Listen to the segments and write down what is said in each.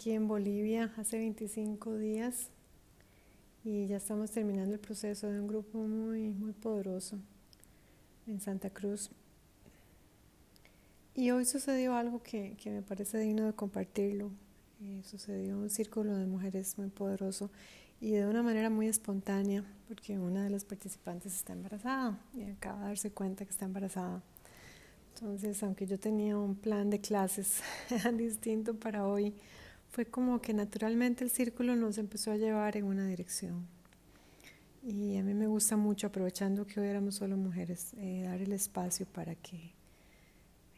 aquí en Bolivia hace 25 días y ya estamos terminando el proceso de un grupo muy, muy poderoso en Santa Cruz. Y hoy sucedió algo que, me parece digno de compartirlo. Eh, sucedió un círculo de mujeres muy poderoso y de una manera muy espontánea, porque una de las participantes está embarazada y acaba de darse cuenta que está embarazada. Entonces, aunque yo tenía un plan de clases distinto para hoy, fue como que naturalmente el círculo nos empezó a llevar en una dirección. Y a mí me gusta mucho, aprovechando que hoy éramos solo mujeres, eh, dar el espacio para que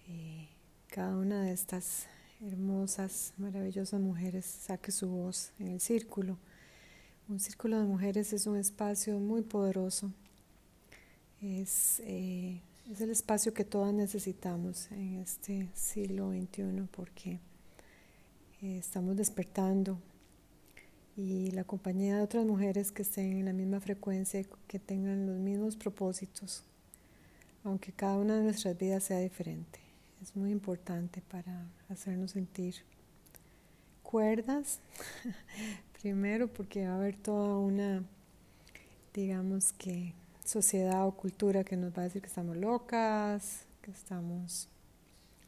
eh, cada una de estas hermosas, maravillosas mujeres saque su voz en el círculo. Un círculo de mujeres es un espacio muy poderoso. Es, eh, es el espacio que todas necesitamos en este siglo XXI porque eh, estamos despertando y la compañía de otras mujeres que estén en la misma frecuencia, que tengan los mismos propósitos, aunque cada una de nuestras vidas sea diferente. Es muy importante para hacernos sentir cuerdas, primero porque va a haber toda una, digamos que, sociedad o cultura que nos va a decir que estamos locas, que estamos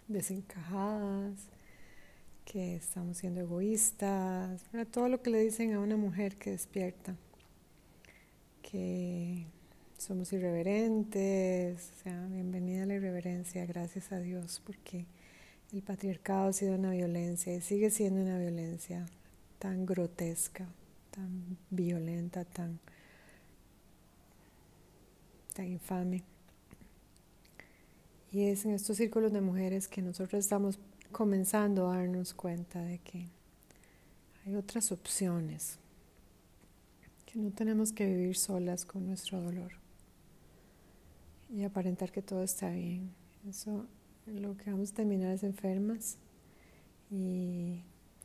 desencajadas, que estamos siendo egoístas, todo lo que le dicen a una mujer que despierta, que somos irreverentes, o sea, bienvenida a la irreverencia, gracias a Dios, porque el patriarcado ha sido una violencia y sigue siendo una violencia tan grotesca, tan violenta, tan, tan infame. Y es en estos círculos de mujeres que nosotros estamos comenzando a darnos cuenta de que hay otras opciones, que no tenemos que vivir solas con nuestro dolor y aparentar que todo está bien. Eso lo que vamos a terminar es enfermas y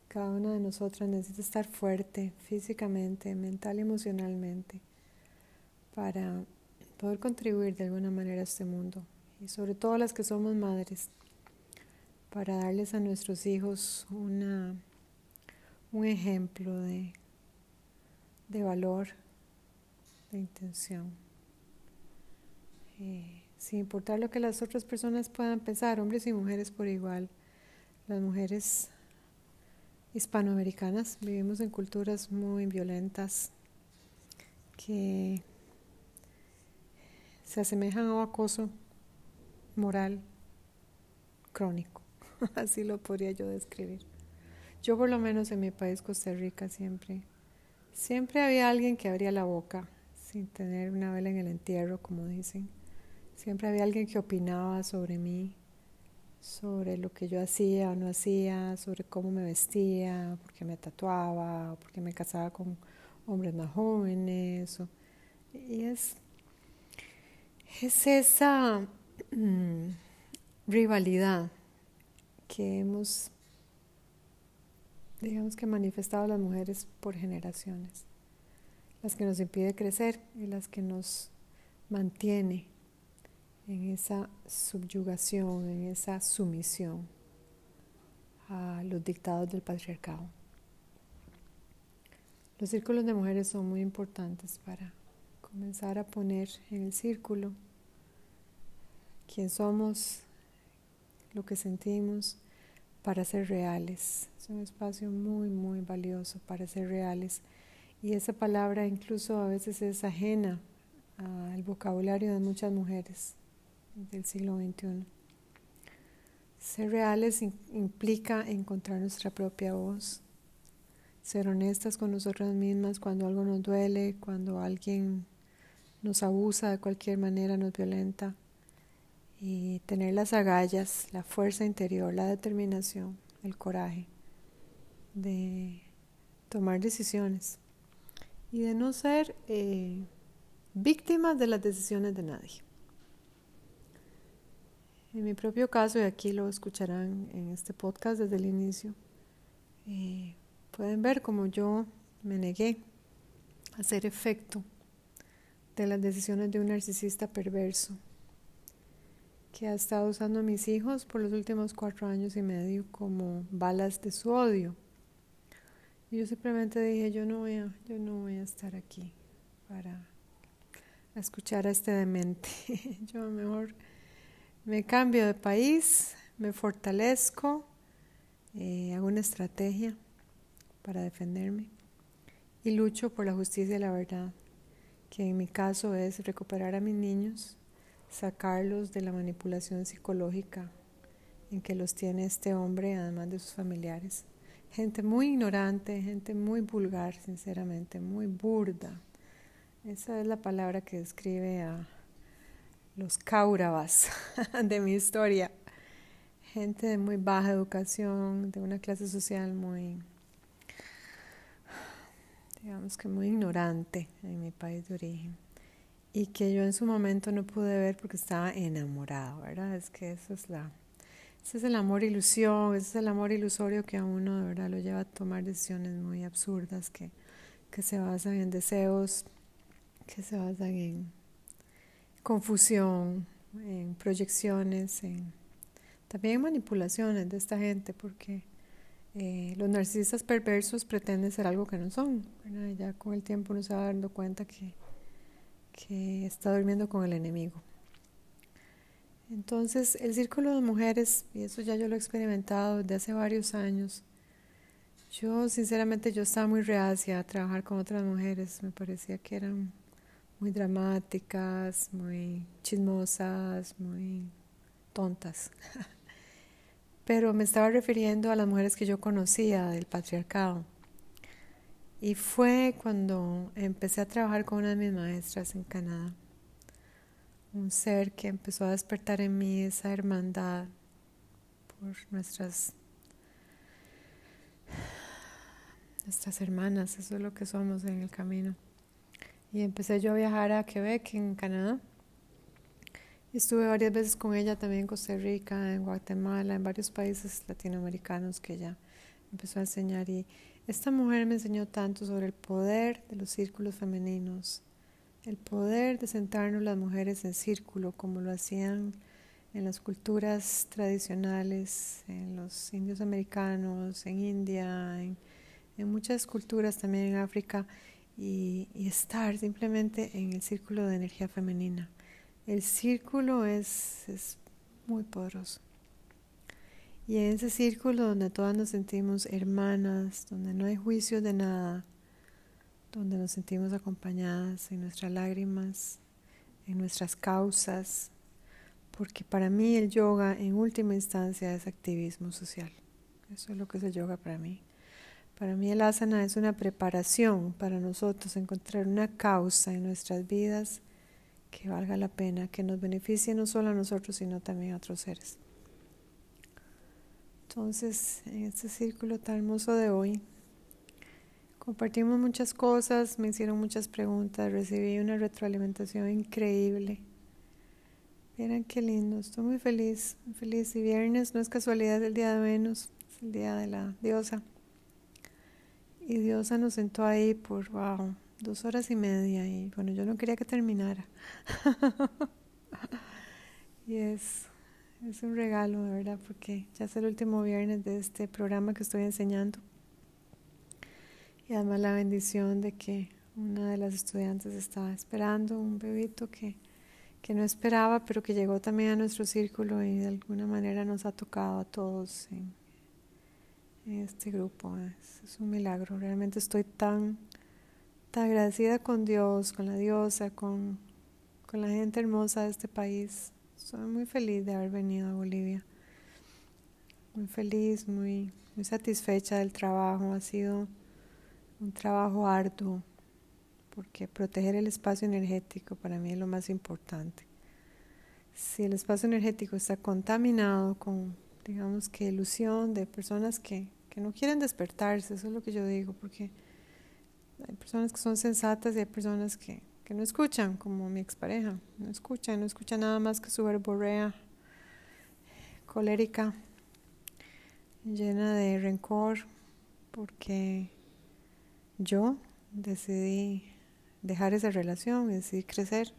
cada una de nosotras necesita estar fuerte físicamente, mental y emocionalmente para poder contribuir de alguna manera a este mundo y sobre todo las que somos madres para darles a nuestros hijos una, un ejemplo de, de valor, de intención. Eh, sin importar lo que las otras personas puedan pensar, hombres y mujeres por igual. Las mujeres hispanoamericanas vivimos en culturas muy violentas que se asemejan a un acoso moral crónico. Así lo podría yo describir. Yo por lo menos en mi país, Costa Rica, siempre, siempre había alguien que abría la boca sin tener una vela en el entierro, como dicen. Siempre había alguien que opinaba sobre mí, sobre lo que yo hacía o no hacía, sobre cómo me vestía, por qué me tatuaba, por qué me casaba con hombres más jóvenes. y es, es esa mm, rivalidad que hemos, digamos que manifestado las mujeres por generaciones, las que nos impide crecer y las que nos mantiene en esa subyugación, en esa sumisión a los dictados del patriarcado. Los círculos de mujeres son muy importantes para comenzar a poner en el círculo quién somos, lo que sentimos para ser reales. Es un espacio muy, muy valioso para ser reales. Y esa palabra incluso a veces es ajena al vocabulario de muchas mujeres del siglo XXI. Ser reales implica encontrar nuestra propia voz, ser honestas con nosotras mismas cuando algo nos duele, cuando alguien nos abusa de cualquier manera, nos violenta y tener las agallas, la fuerza interior, la determinación, el coraje de tomar decisiones y de no ser eh, víctimas de las decisiones de nadie. En mi propio caso, y aquí lo escucharán en este podcast desde el inicio, eh, pueden ver como yo me negué a hacer efecto de las decisiones de un narcisista perverso que ha estado usando a mis hijos por los últimos cuatro años y medio como balas de su odio. Y yo simplemente dije, yo no voy a, yo no voy a estar aquí para escuchar a este demente. yo mejor me cambio de país, me fortalezco, eh, hago una estrategia para defenderme y lucho por la justicia y la verdad, que en mi caso es recuperar a mis niños, sacarlos de la manipulación psicológica en que los tiene este hombre, además de sus familiares. Gente muy ignorante, gente muy vulgar, sinceramente, muy burda. Esa es la palabra que describe a los cáurabas de mi historia. Gente de muy baja educación, de una clase social muy, digamos que muy ignorante en mi país de origen. Y que yo en su momento no pude ver porque estaba enamorado, ¿verdad? Es que eso es la, ese es el amor ilusión, ese es el amor ilusorio que a uno de verdad lo lleva a tomar decisiones muy absurdas que, que se basan en deseos, que se basan en confusión, en proyecciones, en también manipulaciones de esta gente, porque eh, los narcisistas perversos pretenden ser algo que no son. Ya con el tiempo uno se va dando cuenta que, que está durmiendo con el enemigo. Entonces, el círculo de mujeres, y eso ya yo lo he experimentado desde hace varios años, yo sinceramente yo estaba muy reacia a trabajar con otras mujeres, me parecía que eran muy dramáticas, muy chismosas, muy tontas. Pero me estaba refiriendo a las mujeres que yo conocía del patriarcado. Y fue cuando empecé a trabajar con una de mis maestras en Canadá un ser que empezó a despertar en mí esa hermandad por nuestras nuestras hermanas, eso es lo que somos en el camino. Y empecé yo a viajar a Quebec, en Canadá. estuve varias veces con ella también en Costa Rica, en Guatemala, en varios países latinoamericanos que ella empezó a enseñar. Y esta mujer me enseñó tanto sobre el poder de los círculos femeninos, el poder de sentarnos las mujeres en círculo como lo hacían en las culturas tradicionales, en los indios americanos, en India, en, muchas culturas también en África, y, estar simplemente en el círculo de energía femenina. El círculo es, es muy poderoso. Y en ese círculo donde todas nos sentimos hermanas, donde no hay juicio de nada, donde nos sentimos acompañadas en nuestras lágrimas, en nuestras causas, porque para mí el yoga en última instancia es activismo social. Eso es lo que es el yoga para mí. Para mí el asana es una preparación para nosotros encontrar una causa en nuestras vidas que valga la pena, que nos beneficie no solo a nosotros, sino también a otros seres. Entonces, en este círculo tan hermoso de hoy, Compartimos muchas cosas, me hicieron muchas preguntas, recibí una retroalimentación increíble. Miren qué lindo, estoy muy feliz, feliz. Y viernes no es casualidad el día de Venus, es el día de la diosa. Y diosa nos sentó ahí por, wow, dos horas y media. Y bueno, yo no quería que terminara. y es, es un regalo, de verdad, porque ya es el último viernes de este programa que estoy enseñando. Y además la bendición de que una de las estudiantes estaba esperando un bebito que, que no esperaba, pero que llegó también a nuestro círculo y de alguna manera nos ha tocado a todos en, este grupo. Es, un milagro. Realmente estoy tan, tan agradecida con Dios, con la diosa, con, con la gente hermosa de este país. Soy muy feliz de haber venido a Bolivia. Muy feliz, muy, muy satisfecha del trabajo. Ha sido un trabajo arduo, porque proteger el espacio energético para mí es lo más importante. Si el espacio energético está contaminado con, digamos que, ilusión de personas que, que no quieren despertarse, eso es lo que yo digo, porque hay personas que son sensatas y hay personas que, que no escuchan, como mi expareja, no escuchan, no escuchan nada más que su verborrea colérica, llena de rencor, porque yo decidí dejar esa relación, decidí crecer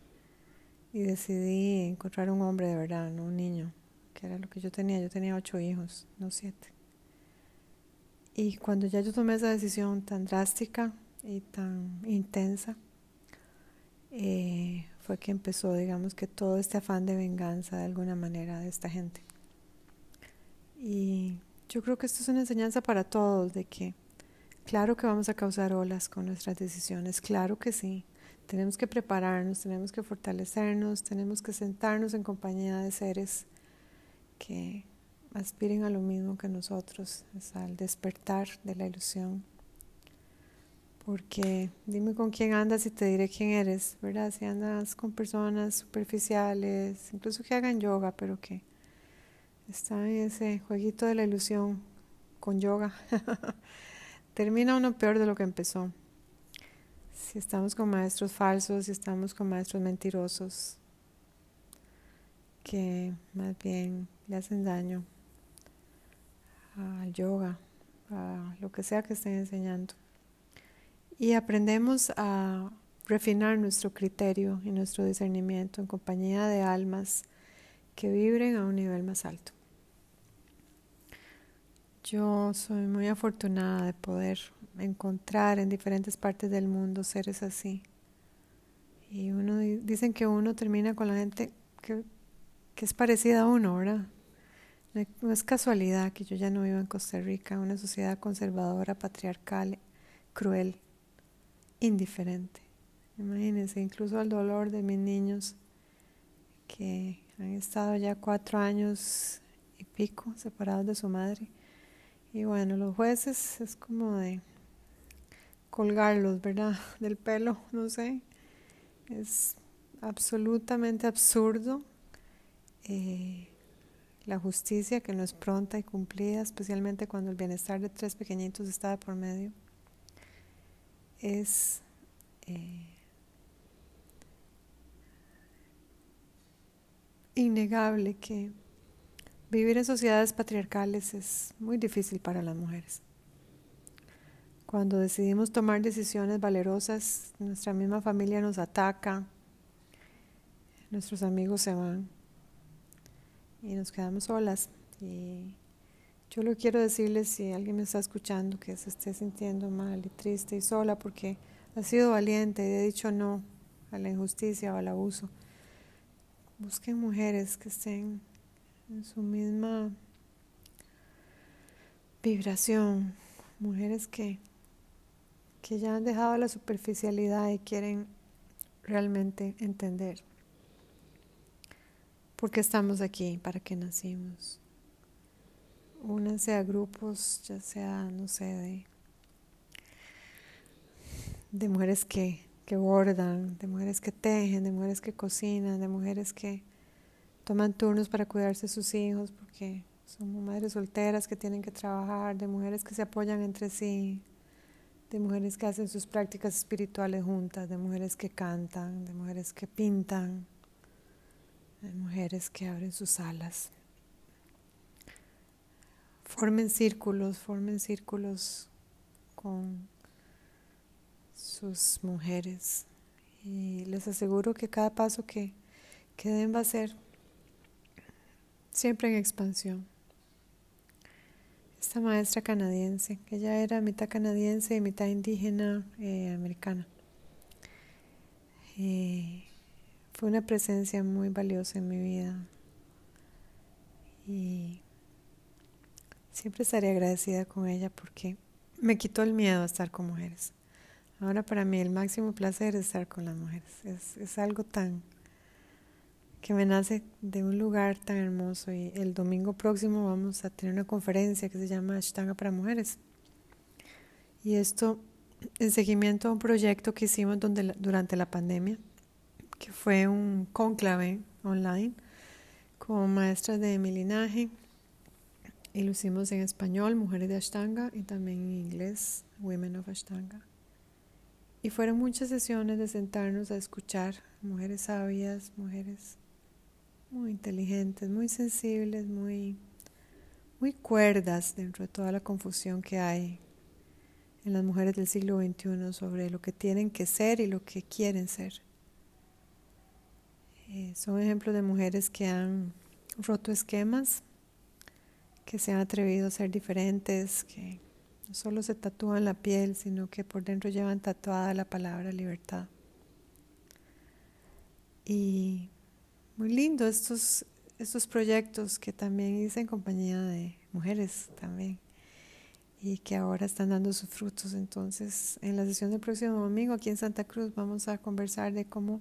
y decidí encontrar un hombre de verdad, no un niño, que era lo que yo tenía. Yo tenía ocho hijos, no siete. Y cuando ya yo tomé esa decisión tan drástica y tan intensa, eh, fue que empezó, digamos, que todo este afán de venganza de alguna manera de esta gente. Y yo creo que esto es una enseñanza para todos, de que claro que vamos a causar olas con nuestras decisiones, claro que sí. Tenemos que prepararnos, tenemos que fortalecernos, tenemos que sentarnos en compañía de seres que aspiren a lo mismo que nosotros, al despertar de la ilusión. Porque dime con quién andas y te diré quién eres, ¿verdad? Si andas con personas superficiales, incluso que hagan yoga, pero que están en ese jueguito de la ilusión con yoga, termina uno peor de lo que empezó. Si estamos con maestros falsos, si estamos con maestros mentirosos, que más bien le hacen daño al yoga, a lo que sea que estén enseñando. Y aprendemos a refinar nuestro criterio y nuestro discernimiento en compañía de almas que vibren a un nivel más alto. Yo soy muy afortunada de poder encontrar en diferentes partes del mundo seres así. Y uno dicen que uno termina con la gente que, es parecida a uno, ¿verdad? No es casualidad que yo ya no vivo en Costa Rica, una sociedad conservadora, patriarcal, cruel, indiferente. Imagínense, incluso al dolor de mis niños que han estado ya cuatro años y pico separados de su madre. Y bueno, los jueces es como de colgarlos, ¿verdad? Del pelo, no sé. Es absolutamente absurdo. Eh, la justicia que no es pronta y cumplida, especialmente cuando el bienestar de tres pequeñitos está por medio, es eh, innegable que vivir en sociedades patriarcales es muy difícil para las mujeres. Cuando decidimos tomar decisiones valerosas, nuestra misma familia nos ataca, nuestros amigos se van y nos quedamos solas. Y yo lo quiero decirles si alguien me está escuchando que se esté sintiendo mal y triste y sola porque ha sido valiente y ha dicho no a la injusticia o al abuso. Busquen mujeres que estén en su misma vibración, mujeres que, que ya han dejado la superficialidad y quieren realmente entender porque estamos aquí, para qué nacimos. Únanse a grupos, ya sea, no sé, de, de mujeres que, que bordan, de mujeres que tejen, de mujeres que cocinan, de mujeres que toman turnos para cuidarse de sus hijos, porque son madres solteras que tienen que trabajar, de mujeres que se apoyan entre sí, de mujeres que hacen sus prácticas espirituales juntas, de mujeres que cantan, de mujeres que pintan, hay mujeres que abren sus alas. Formen círculos, formen círculos con sus mujeres. Y les aseguro que cada paso que, que den va a ser siempre en expansión. Esta maestra canadiense, que ella era mitad canadiense y mitad indígena eh, americana. Eh, fue una presencia muy valiosa en mi vida y siempre estaré agradecida con ella porque me quitó el miedo a estar con mujeres. Ahora para mí el máximo placer es estar con las mujeres. Es, es algo tan que me nace de un lugar tan hermoso y el domingo próximo vamos a tener una conferencia que se llama Ashtanga para Mujeres. Y esto en seguimiento a un proyecto que hicimos donde, durante la pandemia que fue un conclave online con maestras de mi linaje y lo hicimos en español, Mujeres de Ashtanga, y también en inglés, Women of Ashtanga. Y fueron muchas sesiones de sentarnos a escuchar mujeres sabias, mujeres muy inteligentes, muy sensibles, muy, muy cuerdas dentro de toda la confusión que hay en las mujeres del siglo XXI sobre lo que tienen que ser y lo que quieren ser. Eh, son ejemplos de mujeres que han roto esquemas, que se han atrevido a ser diferentes, que No solo se tatúan la piel, sino que por dentro llevan tatuada la palabra libertad. Y muy lindo estos, estos proyectos que también hice en compañía de mujeres también y que ahora están dando sus frutos. Entonces, en la sesión del próximo domingo aquí en Santa Cruz vamos a conversar de cómo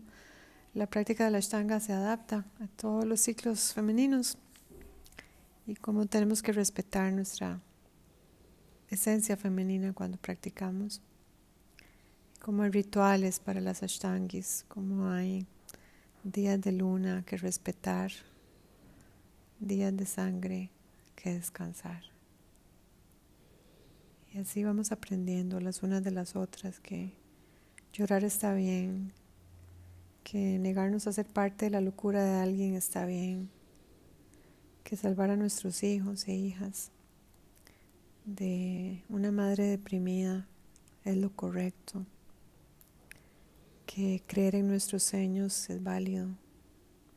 la práctica de la Ashtanga se adapta a todos los ciclos femeninos y cómo tenemos que respetar nuestra esencia femenina cuando practicamos. Como hay rituales para las Ashtangis, como hay días de luna que respetar, días de sangre que descansar. Y así vamos aprendiendo las unas de las otras que llorar está bien, que negarnos a ser parte de la locura de alguien está bien, que salvar a nuestros hijos e hijas de una madre deprimida es lo correcto, que creer en nuestros sueños es válido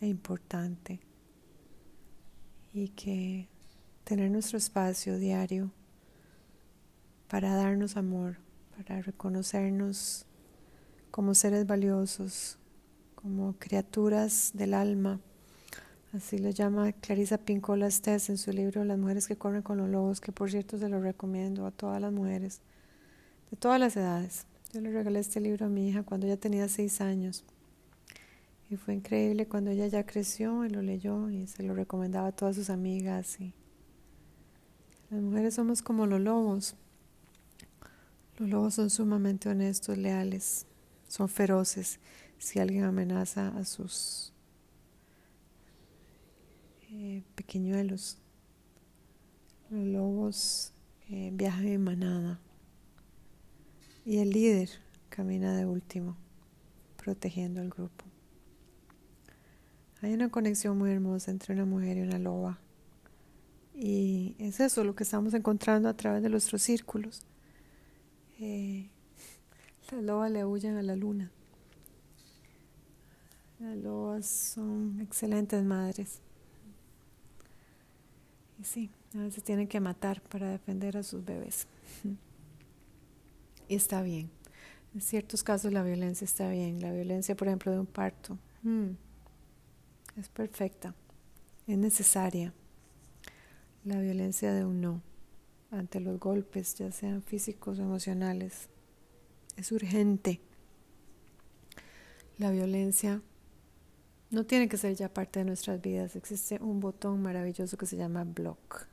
e importante y que tener nuestro espacio diario para darnos amor, para reconocernos como seres valiosos, como criaturas del alma. Así lo llama Clarisa Pincola Estés en su libro Las mujeres que corren con los lobos, que por cierto se lo recomiendo a todas las mujeres de todas las edades. Yo le regalé este libro a mi hija cuando ella tenía seis años. Y fue increíble cuando ella ya creció y lo leyó y se lo recomendaba a todas sus amigas. Y las mujeres somos como los lobos. Los lobos son sumamente honestos, leales, son feroces si alguien amenaza a sus eh, pequeñuelos. Los lobos eh, viajan en manada y el líder camina de último, protegiendo al grupo. Hay una conexión muy hermosa entre una mujer y una loba. Y es eso lo que estamos encontrando a través de nuestros círculos. Eh, las lobas le huyen a la luna. Las lobas son excelentes madres. Sí, a veces tienen que matar para defender a sus bebés. Y está bien. En ciertos casos la violencia está bien. La violencia, por ejemplo, de un parto, mm, es perfecta, es necesaria. La violencia de un no ante los golpes, ya sean físicos o emocionales. Es urgente. La violencia no tiene que ser ya parte de nuestras vidas. Existe un botón maravilloso que se llama block.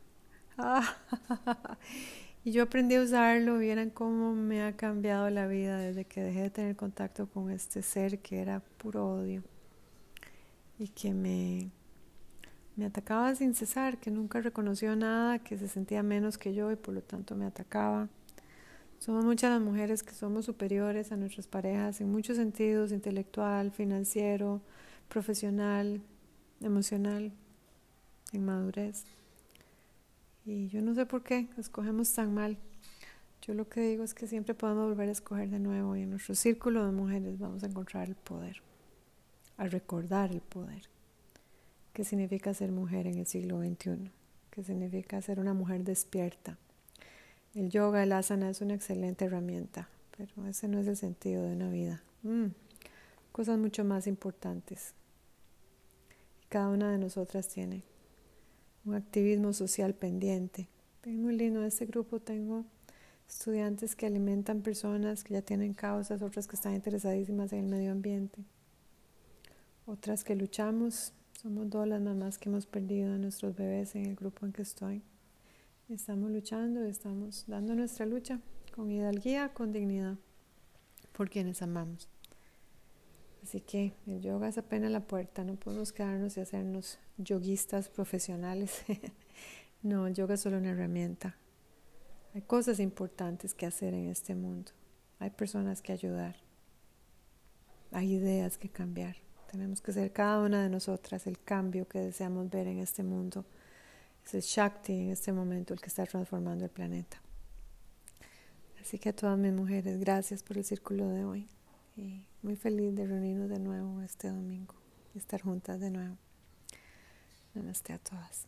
y yo aprendí a usarlo. Vieran cómo me ha cambiado la vida desde que dejé de tener contacto con este ser que era puro odio y que me me atacaba sin cesar, que nunca reconoció nada, que se sentía menos que yo y por lo tanto me atacaba. Somos muchas las mujeres que somos superiores a nuestras parejas en muchos sentidos, intelectual, financiero, profesional, emocional, en madurez. Y yo no sé por qué escogemos tan mal. Yo lo que digo es que siempre podemos volver a escoger de nuevo y en nuestro círculo de mujeres vamos a encontrar el poder, a recordar el poder qué significa ser mujer en el siglo XXI, qué significa ser una mujer despierta. El yoga, el asana es una excelente herramienta, pero ese no es el sentido de una vida. Mm, cosas mucho más importantes. Cada una de nosotras tiene un activismo social pendiente. Es muy lindo este grupo. Tengo estudiantes que alimentan personas que ya tienen causas, otras que están interesadísimas en el medio ambiente, otras que luchamos somos dos las mamás que hemos perdido a nuestros bebés en el grupo en que estoy. Estamos luchando, estamos dando nuestra lucha con hidalguía, con dignidad, por quienes amamos. Así que el yoga es apenas la puerta, no podemos quedarnos y hacernos yoguistas profesionales. no, el yoga es solo una herramienta. Hay cosas importantes que hacer en este mundo. Hay personas que ayudar. Hay ideas que cambiar. Tenemos que ser cada una de nosotras el cambio que deseamos ver en este mundo. Es el Shakti en este momento el que está transformando el planeta. Así que a todas mis mujeres, gracias por el círculo de hoy. Muy feliz de reunirnos de nuevo este domingo estar juntas de nuevo. Namaste a todas.